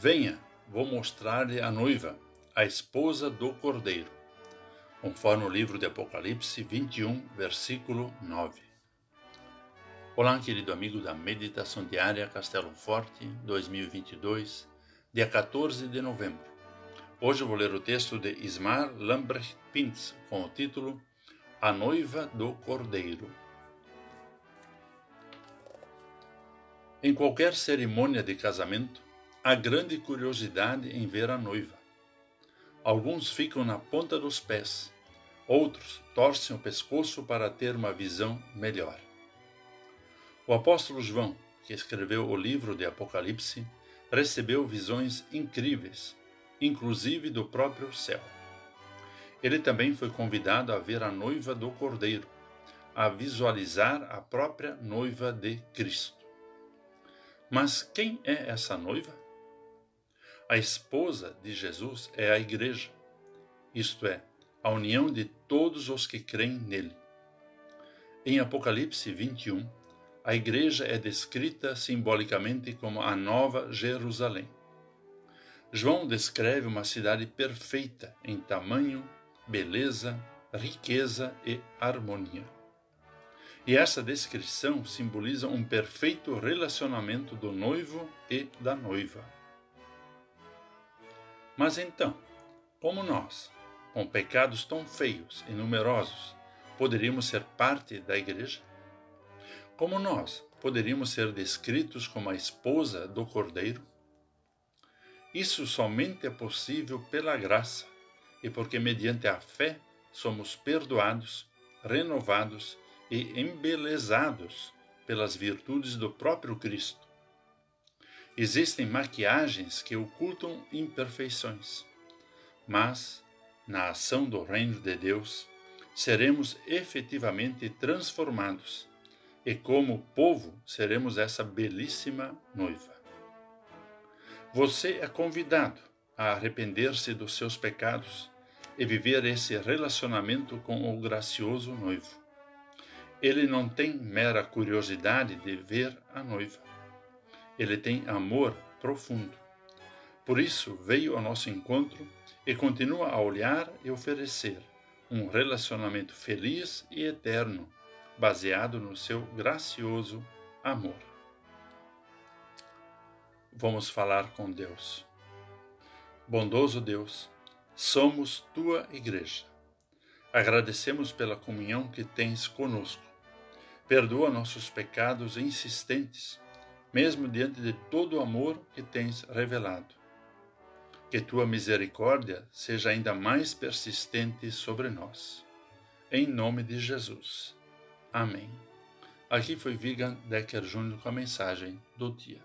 Venha, vou mostrar-lhe a noiva, a esposa do Cordeiro, conforme o livro de Apocalipse 21, versículo 9. Olá, querido amigo da Meditação Diária Castelo Forte 2022, dia 14 de novembro. Hoje vou ler o texto de Ismar Lambrecht Pintz com o título A Noiva do Cordeiro. Em qualquer cerimônia de casamento, há grande curiosidade em ver a noiva. Alguns ficam na ponta dos pés, outros torcem o pescoço para ter uma visão melhor. O apóstolo João, que escreveu o livro de Apocalipse, recebeu visões incríveis, inclusive do próprio céu. Ele também foi convidado a ver a noiva do Cordeiro, a visualizar a própria noiva de Cristo. Mas quem é essa noiva? A esposa de Jesus é a igreja, isto é, a união de todos os que creem nele. Em Apocalipse 21, a igreja é descrita simbolicamente como a Nova Jerusalém. João descreve uma cidade perfeita em tamanho, beleza, riqueza e harmonia. E essa descrição simboliza um perfeito relacionamento do noivo e da noiva. Mas então, como nós, com pecados tão feios e numerosos, poderíamos ser parte da igreja? Como nós poderíamos ser descritos como a esposa do Cordeiro? Isso somente é possível pela graça e porque, mediante a fé, somos perdoados, renovados e embelezados pelas virtudes do próprio Cristo. Existem maquiagens que ocultam imperfeições, mas, na ação do Reino de Deus, seremos efetivamente transformados e, como povo, seremos essa belíssima noiva. Você é convidado a arrepender-se dos seus pecados e viver esse relacionamento com o gracioso noivo. Ele não tem mera curiosidade de ver a noiva. Ele tem amor profundo. Por isso veio ao nosso encontro e continua a olhar e oferecer um relacionamento feliz e eterno, baseado no seu gracioso amor. Vamos falar com Deus. Bondoso Deus, somos tua igreja. Agradecemos pela comunhão que tens conosco Perdoa nossos pecados insistentes, mesmo diante de todo o amor que tens revelado. Que tua misericórdia seja ainda mais persistente sobre nós. Em nome de Jesus. Amém. Aqui foi Vigan Decker Júnior com a mensagem do dia.